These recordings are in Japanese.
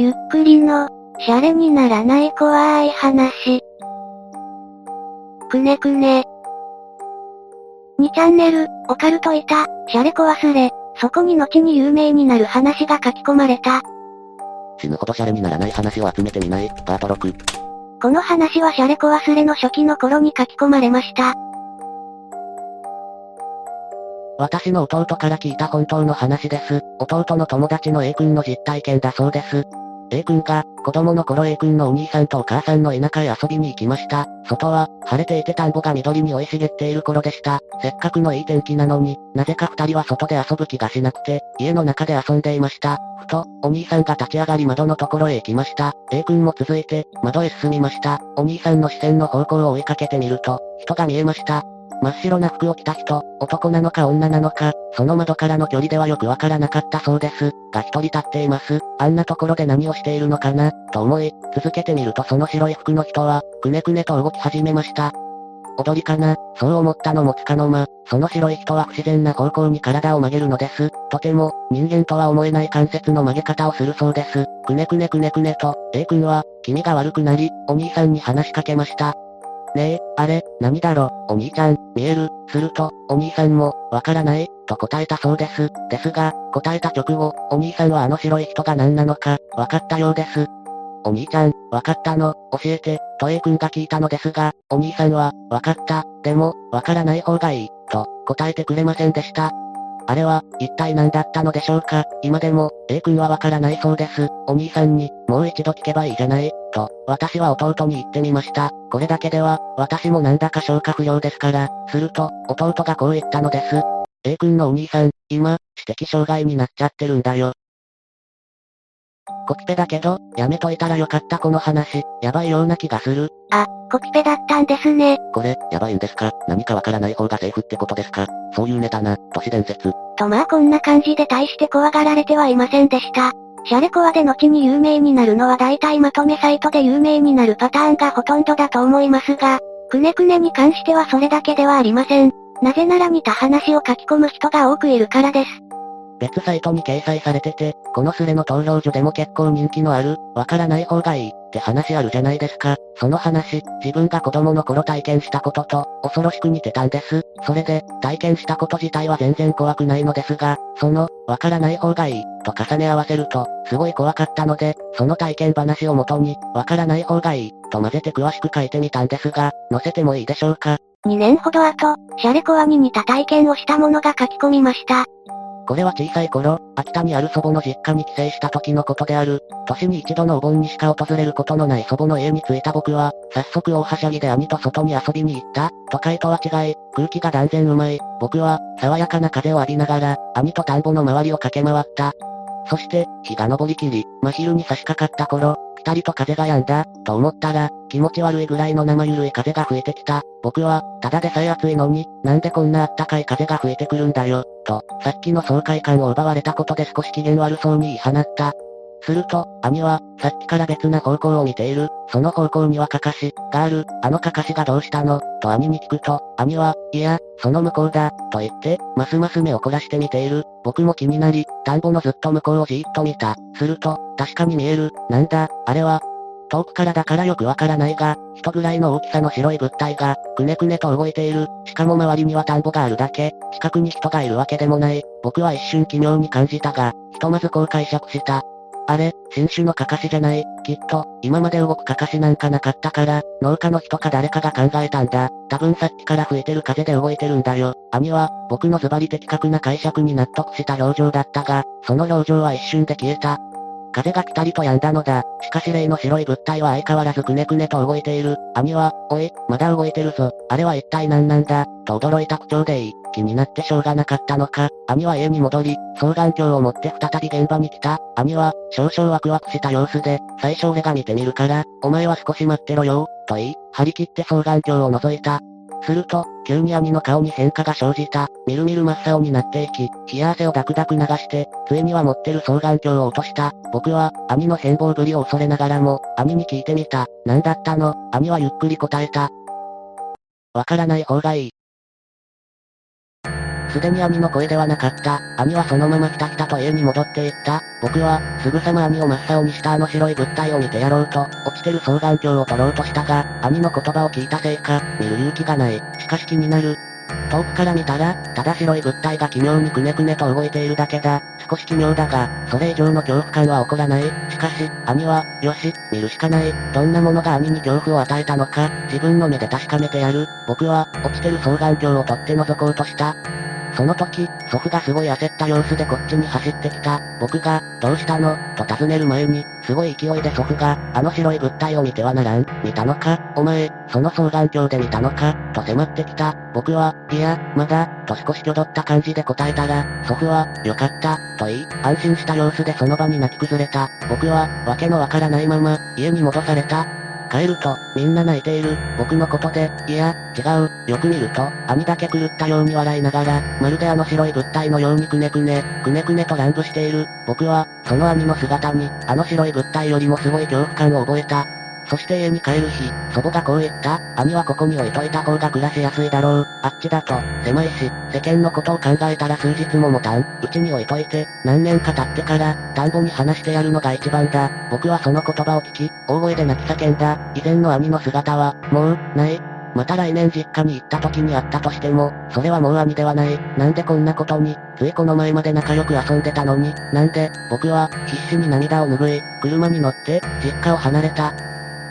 ゆっくりの、シャレにならない怖い話。くねくね。2チャンネル、オカルトいた、シャレコ忘れ、そこに後に有名になる話が書き込まれた。死ぬほどシャレにならない話を集めてみない、パート6。この話はシャレコ忘れの初期の頃に書き込まれました。私の弟から聞いた本当の話です。弟の友達の A 君の実体験だそうです。A 君が、子供の頃 A 君のお兄さんとお母さんの田舎へ遊びに行きました。外は、晴れていて田んぼが緑に生い茂っている頃でした。せっかくのいい天気なのに、なぜか二人は外で遊ぶ気がしなくて、家の中で遊んでいました。ふと、お兄さんが立ち上がり窓のところへ行きました。A 君も続いて、窓へ進みました。お兄さんの視線の方向を追いかけてみると、人が見えました。真っ白な服を着た人、男なのか女なのか、その窓からの距離ではよくわからなかったそうです。が一人立っています。あんなところで何をしているのかな、と思い、続けてみるとその白い服の人は、くねくねと動き始めました。踊りかな、そう思ったのもつかの間、その白い人は不自然な方向に体を曲げるのです。とても、人間とは思えない関節の曲げ方をするそうです。くねくねくねくねと、A 君は、気味が悪くなり、お兄さんに話しかけました。ねえ、あれ、何だろ、お兄ちゃん、見える、すると、お兄さんも、わからない、と答えたそうです。ですが、答えた直後、お兄さんはあの白い人が何なのか、わかったようです。お兄ちゃん、わかったの、教えて、と A 君が聞いたのですが、お兄さんは、わかった、でも、わからない方がいい、と、答えてくれませんでした。あれは、一体何だったのでしょうか？今でも、A 君はわからないそうです。お兄さんに、もう一度聞けばいいじゃない、と、私は弟に言ってみました。これだけでは、私もなんだか消化不良ですから、すると、弟がこう言ったのです。A 君のお兄さん、今、知的障害になっちゃってるんだよ。コピペだけど、やめといたらよかったこの話、やばいような気がする。あ、コピペだったんですね。これ、やばいんですか？何かわからない方がセーフってことですか？そういうネタな、都市伝説。とまあこんな感じで大して怖がられてはいませんでした。シャレコアで後に有名になるのは大体まとめサイトで有名になるパターンがほとんどだと思いますが、くねくねに関してはそれだけではありません。なぜなら似た話を書き込む人が多くいるからです。別サイトに掲載されてて、このスレの投票所でも結構人気のある、わからない方がいい、って話あるじゃないですか。その話、自分が子供の頃体験したことと、恐ろしく似てたんです。それで、体験したこと自体は全然怖くないのですが、その、わからない方がいい、と重ね合わせると、すごい怖かったので、その体験話をもとに、わからない方がいい、と混ぜて詳しく書いてみたんですが、載せてもいいでしょうか？2年ほど後、シャレコアに似た体験をしたものが書き込みました。これは小さい頃、秋田にある祖母の実家に帰省した時のことである。年に一度のお盆にしか訪れることのない祖母の家に着いた僕は、早速大はしゃぎで兄と外に遊びに行った。都会とは違い、空気が断然うまい。僕は、爽やかな風を浴びながら、兄と田んぼの周りを駆け回った。そして、日が昇りきり、真昼に差し掛かった頃、たりと風が止んだ、と思ったら、気持ち悪いぐらいの生ゆるい風が吹いてきた。僕は、ただでさえ暑いのに、なんでこんなあったかい風が吹いてくるんだよ、と、さっきの爽快感を奪われたことで少し機嫌悪そうに言い放った。すると、兄は、さっきから別な方向を見ている。その方向にはカカシ、がある。あのカカシがどうしたの？と兄に聞くと、兄は、いや、その向こうだ、と言って、ますます目を凝らして見ている。僕も気になり、田んぼのずっと向こうをじーっと見た。すると、確かに見える。なんだ、あれは、遠くからだからよくわからないが、人ぐらいの大きさの白い物体が、くねくねと動いている。しかも周りには田んぼがあるだけ、近くに人がいるわけでもない。僕は一瞬奇妙に感じたが、ひとまずこう解釈した。あれ、新種のカカシじゃない。きっと、今まで動くカカシなんかなかったから、農家の人か誰かが考えたんだ。多分さっきから吹いてる風で動いてるんだよ。兄は、僕のズバリ的確な解釈に納得した表情だったが、その表情は一瞬で消えた。風がピタリと止んだのだ。しかし例の白い物体は相変わらずくねくねと動いている。兄は、おい、まだ動いてるぞ。あれは一体何なんだ？と驚いた口調でいい。気になってしょうがなかったのか。兄は家に戻り、双眼鏡を持って再び現場に来た。兄は、少々ワクワクした様子で、最初俺が見てみるから、お前は少し待ってろよ、と言い、張り切って双眼鏡を覗いた。すると、急に兄の顔に変化が生じた。みるみる真っ青になっていき、冷や汗をダクダク流して、ついには持ってる双眼鏡を落とした。僕は、兄の変貌ぶりを恐れながらも、兄に聞いてみた。何だったの？兄はゆっくり答えた。わからない方がいい。すでに兄の声ではなかった。兄はそのまま来た来たと家に戻っていった。僕は、すぐさま兄を真っ青にしたあの白い物体を見てやろうと、落ちてる双眼鏡を取ろうとしたが、兄の言葉を聞いたせいか、見る勇気がない。しかし気になる。遠くから見たら、ただ白い物体が奇妙にくねくねと動いているだけだ。少し奇妙だが、それ以上の恐怖感は起こらない。しかし、兄は、よし、見るしかない。どんなものが兄に恐怖を与えたのか、自分の目で確かめてやる。僕は、落ちてる双眼鏡を取って覗こうとした。その時、祖父がすごい焦った様子でこっちに走ってきた。僕が、どうしたの？と尋ねる前に、すごい勢いで祖父が、あの白い物体を見てはならん。見たのか？お前、その双眼鏡で見たのか？と迫ってきた。僕は、いや、まだ、と少しきょどった感じで答えたら、祖父は、よかった、と言い、安心した様子でその場に泣き崩れた。僕は、わけのわからないまま、家に戻された。帰ると、みんな泣いている、僕のことで、いや、違う、よく見ると、兄だけ狂ったように笑いながら、まるであの白い物体のようにくねくね、くねくねと乱舞している。僕は、その兄の姿に、あの白い物体よりもすごい恐怖感を覚えた。そして家に帰る日、祖母がこう言った、兄はここに置いといた方が暮らしやすいだろう。あっちだと、狭いし、世間のことを考えたら数日も持たん。うちに置いといて、何年か経ってから、田んぼに話してやるのが一番だ。僕はその言葉を聞き、大声で泣き叫んだ。以前の兄の姿は、もう、ない。また来年実家に行った時に会ったとしても、それはもう兄ではない。なんでこんなことに、ついこの前まで仲良く遊んでたのに、なんで、僕は、必死に涙を拭い、車に乗って、実家を離れた。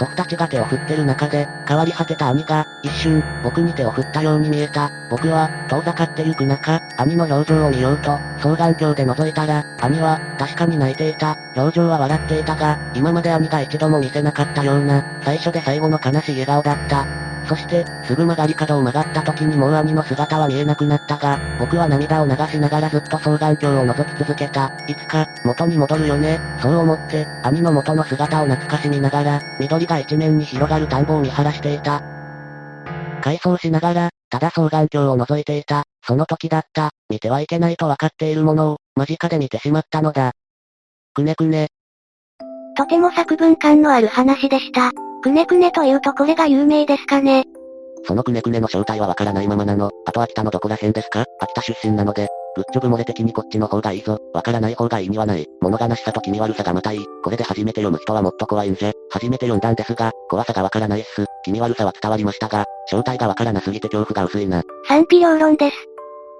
祖父たちが手を振ってる中で、変わり果てた兄が、一瞬、僕に手を振ったように見えた。僕は、遠ざかってゆく中、兄の表情を見ようと、双眼鏡で覗いたら、兄は、確かに泣いていた。表情は笑っていたが、今まで兄が一度も見せなかったような、最初で最後の悲しい笑顔だった。そして、すぐ曲がり角を曲がった時にもう兄の姿は見えなくなったが、僕は涙を流しながらずっと双眼鏡を覗き続けた。いつか、元に戻るよね。そう思って、兄の元の姿を懐かしみながら、緑が一面に広がる田んぼを見晴らしていた。回想しながら、ただ双眼鏡を覗いていた。その時だった。見てはいけないと分かっているものを、間近で見てしまったのだ。くねくね。とても作文感のある話でした。くねくねというとこれが有名ですかね。そのくねくねの正体はわからないままなの。あと秋田のどこら辺ですか？秋田出身なので。グッジョブ漏れ的にこっちの方がいいぞ。わからない方がいいにはない。物悲しさと気味悪さがまたいい。これで初めて読む人はもっと怖いんじゃ。初めて読んだんですが、怖さがわからないっす。気味悪さは伝わりましたが、正体がわからなすぎて恐怖が薄いな。賛否両論です。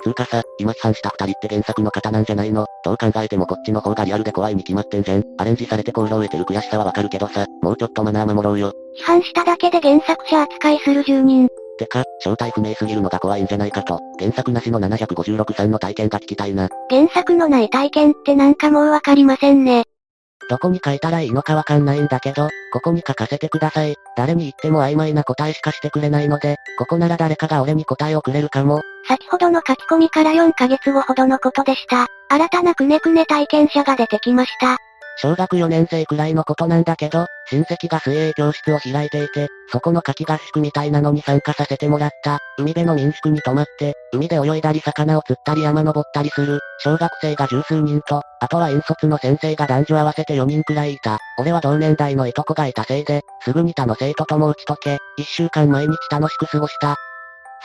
つうかさ、今批判した二人って原作の方なんじゃないの？どう考えてもこっちの方がリアルで怖いに決まってんじゃん。アレンジされて好評を得てる悔しさはわかるけどさ、もうちょっとマナー守ろうよ。批判しただけで原作者扱いする住人。てか、正体不明すぎるのが怖いんじゃないかと、原作なしの756さんの体験が聞きたいな。原作のない体験ってなんかもうわかりませんね。どこに書いたらいいのかわかんないんだけど、ここに書かせてください。誰に言っても曖昧な答えしかしてくれないので、ここなら誰かが俺に答えをくれるかも。先ほどの書き込みから4ヶ月後ほどのことでした。新たなくねくね体験者が出てきました。小学4年生くらいのことなんだけど、親戚が水泳教室を開いていて、そこの夏季合宿みたいなのに参加させてもらった。海辺の民宿に泊まって、海で泳いだり魚を釣ったり山登ったりする、小学生が十数人と、あとは引率の先生が男女合わせて4人くらいいた。俺は同年代のいとこがいたせいで、すぐに他の生徒とも打ち解け、一週間毎日楽しく過ごした。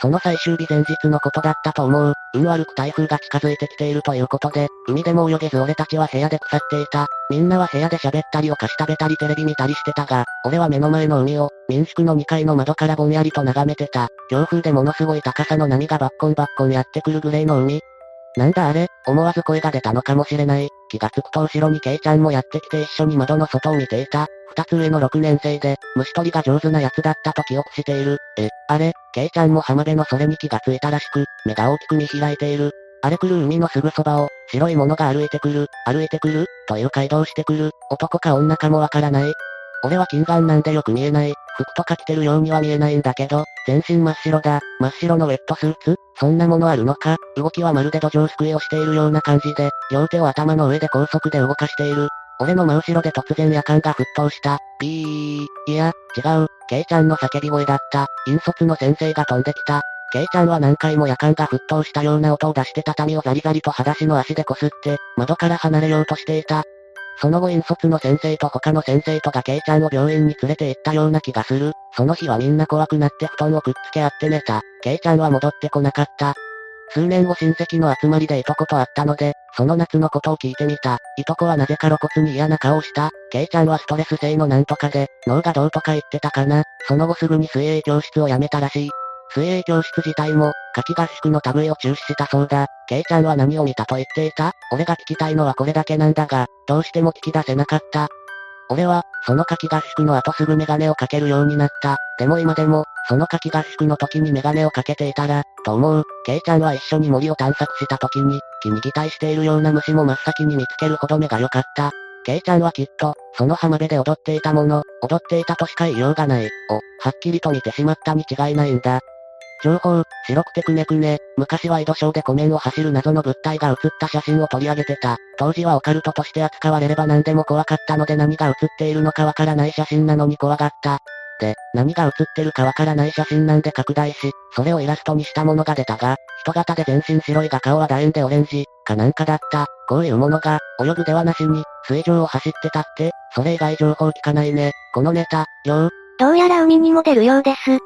その最終日前日のことだったと思う。運悪く台風が近づいてきているということで、海でも泳げず俺たちは部屋で腐っていた。みんなは部屋で喋ったりお菓子食べたりテレビ見たりしてたが、俺は目の前の海を、民宿の2階の窓からぼんやりと眺めてた。強風でものすごい高さの波がバッコンバッコンやってくるグレーの海。なんだあれ、思わず声が出たのかもしれない。気がつくと後ろにケイちゃんもやってきて一緒に窓の外を見ていた。二つ上の6年生で、虫取りが上手な奴だったと記憶している。え、あれ、ケイちゃんも浜辺のそれに気がついたらしく、目が大きく見開いている。荒れ来る海のすぐそばを、白いものが歩いてくる、歩いてくる、という街道してくる、男か女かもわからない。俺は近眼なんでよく見えない。服とか着てるようには見えないんだけど、全身真っ白だ。真っ白のウェットスーツ？そんなものあるのか？動きはまるで土壌すくいをしているような感じで、両手を頭の上で高速で動かしている。俺の真後ろで突然夜間が沸騰した。ピー。いや、違う。ケイちゃんの叫び声だった。引率の先生が飛んできた。ケイちゃんは何回も夜間が沸騰したような音を出して畳をザリザリと裸足の足で擦って、窓から離れようとしていた。その後引率の先生と他の先生とがケイちゃんを病院に連れて行ったような気がする。その日はみんな怖くなって布団をくっつけ合って寝た。ケイちゃんは戻ってこなかった。数年後親戚の集まりでいとこと会ったので、その夏のことを聞いてみた。いとこはなぜか露骨に嫌な顔をした。ケイちゃんはストレス性のなんとかで、脳がどうとか言ってたかな。その後すぐに水泳教室を辞めたらしい。水泳教室自体も、夏季合宿の類を中止したそうだ。ケイちゃんは何を見たと言っていた？俺が聞きたいのはこれだけなんだが、どうしても聞き出せなかった。俺は、その夏季合宿の後すぐメガネをかけるようになった。でも今でも、その夏季合宿の時にメガネをかけていたら、と思う。ケイちゃんは一緒に森を探索した時に、木に擬態しているような虫も真っ先に見つけるほど目が良かった。ケイちゃんはきっと、その浜辺で踊っていたもの、踊っていたとしか言いようがない、を、はっきりと見てしまったに違いないんだ。情報、白くてくねくね、昔は井戸ショーで湖面を走る謎の物体が映った写真を取り上げてた。当時はオカルトとして扱われれば何でも怖かったので何が写っているのかわからない写真なのに怖がった。で、何が写ってるかわからない写真なんで拡大し、それをイラストにしたものが出たが、人型で全身白いが顔は楕円でオレンジ、かなんかだった。こういうものが、泳ぐではなしに、水上を走ってたって、それ以外情報聞かないね。このネタ、よう。どうやら海にも出るようです。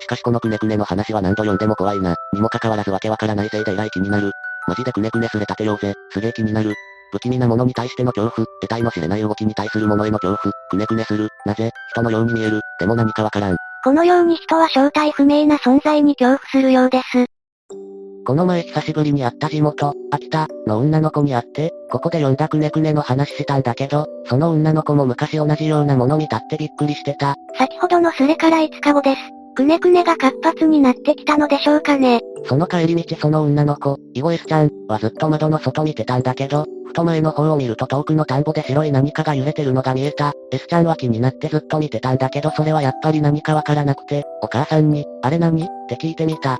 しかしこのくねくねの話は何度読んでも怖いな。にもかかわらずわけわからないせいで依頼気になる。マジでくねくねすれ立てようぜ。すげえ気になる。不気味なものに対しての恐怖、得体の知れない動きに対するものへの恐怖、くねくねする。なぜ、人のように見える。でも何かわからん。このように人は正体不明な存在に恐怖するようです。この前久しぶりに会った地元、秋田、の女の子に会って、ここで読んだくねくねの話したんだけど、その女の子も昔同じようなもの見たってびっくりしてた。先ほどのそれから5日後です。くねくねが活発になってきたのでしょうかね。その帰り道その女の子、イゴエスちゃん、はずっと窓の外見てたんだけど、ふと前の方を見ると遠くの田んぼで白い何かが揺れてるのが見えた。エスちゃんは気になってずっと見てたんだけどそれはやっぱり何かわからなくて、お母さんに、あれ何？って聞いてみた。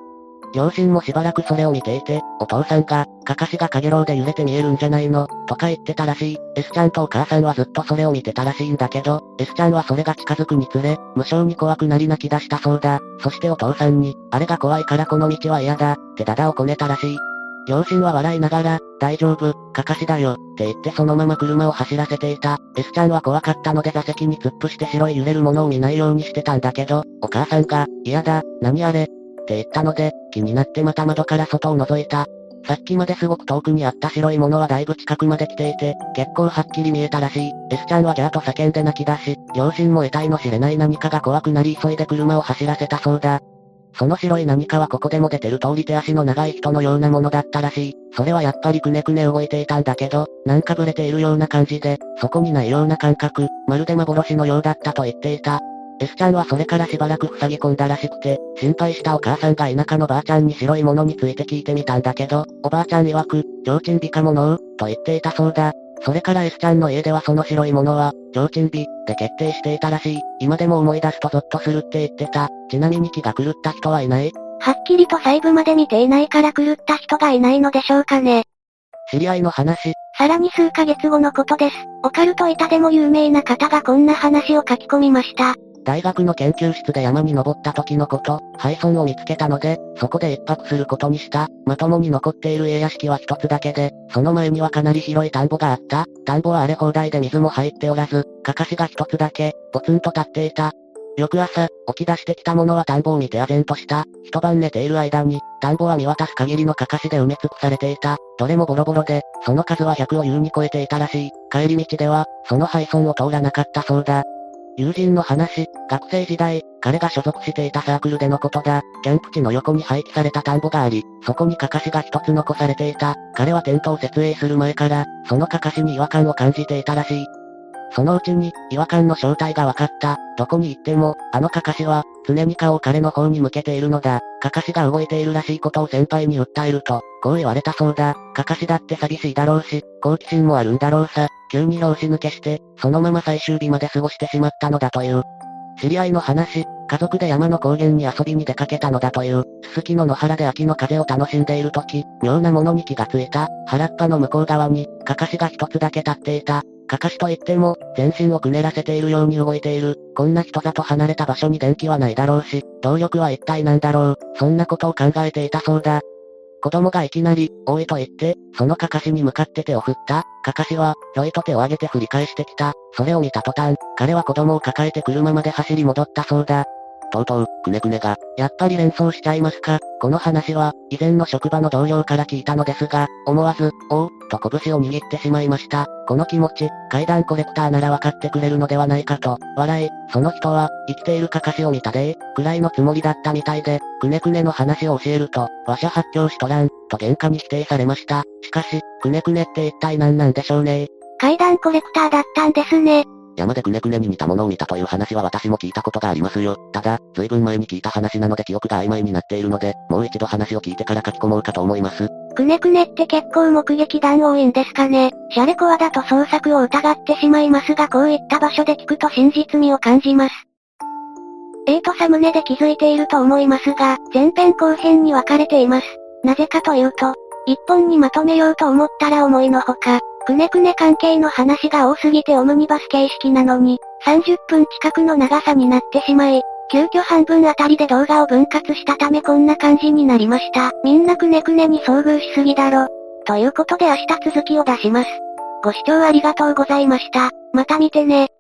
両親もしばらくそれを見ていて、お父さんが、かかしがかげろうで揺れて見えるんじゃないの、とか言ってたらしい。S ちゃんとお母さんはずっとそれを見てたらしいんだけど、S ちゃんはそれが近づくにつれ、無性に怖くなり泣き出したそうだ。そしてお父さんに、あれが怖いからこの道は嫌だ、ってダダをこねたらしい。両親は笑いながら、大丈夫、かかしだよ、って言ってそのまま車を走らせていた。S ちゃんは怖かったので座席に突っ伏して白い揺れるものを見ないようにしてたんだけど、お母さんが、嫌だ、何あれ、って言ったので、気になってまた窓から外を覗いた。さっきまですごく遠くにあった白いものはだいぶ近くまで来ていて、結構はっきり見えたらしい。S ちゃんはギャーと叫んで泣き出し、両親も得体の知れない何かが怖くなり急いで車を走らせたそうだ。その白い何かはここでも出てる通り手足の長い人のようなものだったらしい。それはやっぱりくねくね動いていたんだけど、なんかブレているような感じで、そこにないような感覚、まるで幻のようだったと言っていた。S ちゃんはそれからしばらく塞ぎ込んだらしくて、心配したお母さんが田舎のばあちゃんに白いものについて聞いてみたんだけど、おばあちゃん曰く、提灯美かものう、と言っていたそうだ。それから S ちゃんの家ではその白いものは、提灯美、で決定していたらしい。今でも思い出すとゾッとするって言ってた。ちなみに気が狂った人はいない？はっきりと細部まで見ていないから狂った人がいないのでしょうかね。知り合いの話。さらに数ヶ月後のことです。オカルト板でも有名な方がこんな話を書き込みました。大学の研究室で山に登った時のこと、廃村を見つけたので、そこで一泊することにした。まともに残っている家屋敷は一つだけで、その前にはかなり広い田んぼがあった。田んぼは荒れ放題で水も入っておらず、かかしが一つだけ、ポツンと立っていた。翌朝、起き出してきた者は田んぼを見て唖然とした。一晩寝ている間に、田んぼは見渡す限りのかかしで埋め尽くされていた。どれもボロボロで、その数は100を優に超えていたらしい。帰り道では、その廃村を通らなかったそうだ。友人の話、学生時代、彼が所属していたサークルでのことだ。キャンプ地の横に廃棄された田んぼがあり、そこにかかしが一つ残されていた。彼はテントを設営する前から、そのかかしに違和感を感じていたらしい。そのうちに、違和感の正体が分かった。どこに行っても、あのかかしは、常に顔を彼の方に向けているのだ。かかしが動いているらしいことを先輩に訴えると、こう言われたそうだ。かかしだって寂しいだろうし、好奇心もあるんだろうさ。急に老子抜けして、そのまま最終日まで過ごしてしまったのだという。知り合いの話、家族で山の高原に遊びに出かけたのだという、すすきの野原で秋の風を楽しんでいる時、妙なものに気がついた。原っぱの向こう側に、かかしが一つだけ立っていた。かかしといっても、全身をくねらせているように動いている。こんな人里離れた場所に電気はないだろうし、動力は一体なんだろう。そんなことを考えていたそうだ。子供がいきなり、多いと言って、そのかかしに向かって手を振った。かかしは、ひょいと手を上げて振り返してきた。それを見た途端、彼は子供を抱えて車まで走り戻ったそうだ。とうとう、くねくねが、やっぱり連想しちゃいますかこの話は、以前の職場の同僚から聞いたのですが、思わず、おう、と拳を握ってしまいました。この気持ち、階段コレクターならわかってくれるのではないかと、笑い、その人は、生きているかかしを見たでくらいのつもりだったみたいで、くねくねの話を教えると、わしゃ発狂しとらん、と喧嘩に否定されました。しかし、くねくねって一体何なんでしょうね階段コレクターだったんですね。山でくねくねに似たものを見たという話は私も聞いたことがありますよ。ただ、随分前に聞いた話なので記憶が曖昧になっているので、もう一度話を聞いてから書き込もうかと思います。くねくねって結構目撃談多いんですかね。シャレコアだと創作を疑ってしまいますがこういった場所で聞くと真実味を感じます。エイトサムネで気づいていると思いますが、前編後編に分かれています。なぜかというと、一本にまとめようと思ったら思いのほか、くねくね関係の話が多すぎてオムニバス形式なのに、30分近くの長さになってしまい、急遽半分あたりで動画を分割したためこんな感じになりました。みんなくねくねに遭遇しすぎだろ。ということで明日続きを出します。ご視聴ありがとうございました。また見てね。